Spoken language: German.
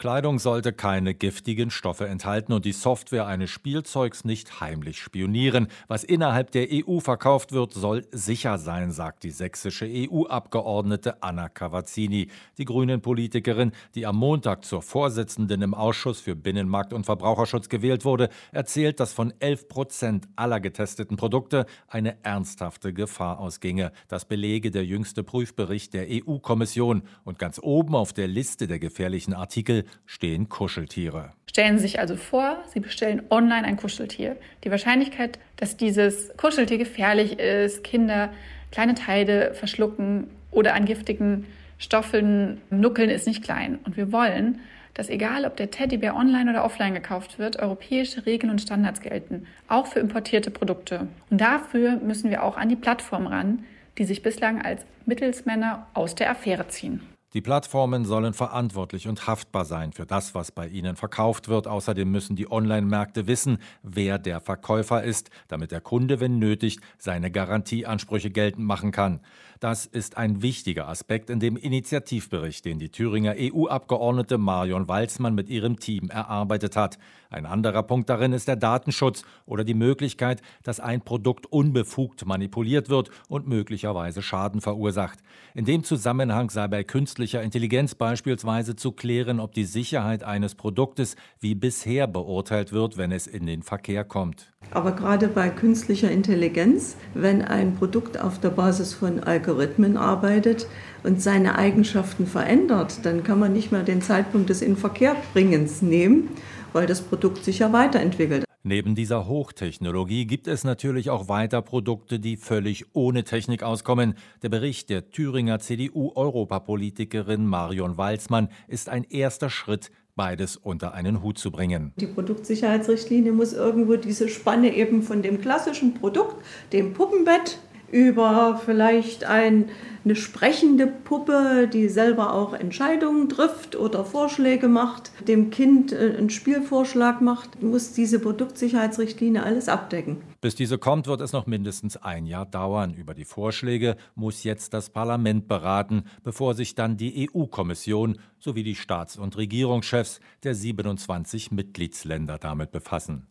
Kleidung sollte keine giftigen Stoffe enthalten und die Software eines Spielzeugs nicht heimlich spionieren. Was innerhalb der EU verkauft wird, soll sicher sein, sagt die sächsische EU-Abgeordnete Anna Cavazzini. Die grünen Politikerin, die am Montag zur Vorsitzenden im Ausschuss für Binnenmarkt und Verbraucherschutz gewählt wurde, erzählt, dass von 11 Prozent aller getesteten Produkte eine ernsthafte Gefahr ausginge. Das belege der jüngste Prüfbericht der EU-Kommission. Und ganz oben auf der Liste der gefährlichen Artikel stehen Kuscheltiere. Stellen Sie sich also vor, Sie bestellen online ein Kuscheltier. Die Wahrscheinlichkeit, dass dieses Kuscheltier gefährlich ist, Kinder kleine Teile verschlucken oder an giftigen Stoffen nuckeln, ist nicht klein. Und wir wollen, dass egal ob der Teddybär online oder offline gekauft wird, europäische Regeln und Standards gelten, auch für importierte Produkte. Und dafür müssen wir auch an die Plattform ran, die sich bislang als Mittelsmänner aus der Affäre ziehen. Die Plattformen sollen verantwortlich und haftbar sein für das, was bei ihnen verkauft wird. Außerdem müssen die Online-Märkte wissen, wer der Verkäufer ist, damit der Kunde, wenn nötig, seine Garantieansprüche geltend machen kann. Das ist ein wichtiger Aspekt in dem Initiativbericht, den die Thüringer EU-Abgeordnete Marion Walzmann mit ihrem Team erarbeitet hat. Ein anderer Punkt darin ist der Datenschutz oder die Möglichkeit, dass ein Produkt unbefugt manipuliert wird und möglicherweise Schaden verursacht. In dem Zusammenhang sei bei künstlicher Intelligenz beispielsweise zu klären, ob die Sicherheit eines Produktes wie bisher beurteilt wird, wenn es in den Verkehr kommt. Aber gerade bei künstlicher Intelligenz, wenn ein Produkt auf der Basis von Algorithmen arbeitet und seine Eigenschaften verändert, dann kann man nicht mehr den Zeitpunkt des Inverkehrbringens nehmen, weil das Produkt sich ja weiterentwickelt. Neben dieser Hochtechnologie gibt es natürlich auch weiter Produkte, die völlig ohne Technik auskommen. Der Bericht der Thüringer CDU-Europapolitikerin Marion Walzmann ist ein erster Schritt, beides unter einen Hut zu bringen. Die Produktsicherheitsrichtlinie muss irgendwo diese Spanne eben von dem klassischen Produkt, dem Puppenbett, über vielleicht ein, eine sprechende Puppe, die selber auch Entscheidungen trifft oder Vorschläge macht, dem Kind äh, einen Spielvorschlag macht, muss diese Produktsicherheitsrichtlinie alles abdecken. Bis diese kommt, wird es noch mindestens ein Jahr dauern. Über die Vorschläge muss jetzt das Parlament beraten, bevor sich dann die EU-Kommission sowie die Staats- und Regierungschefs der 27 Mitgliedsländer damit befassen.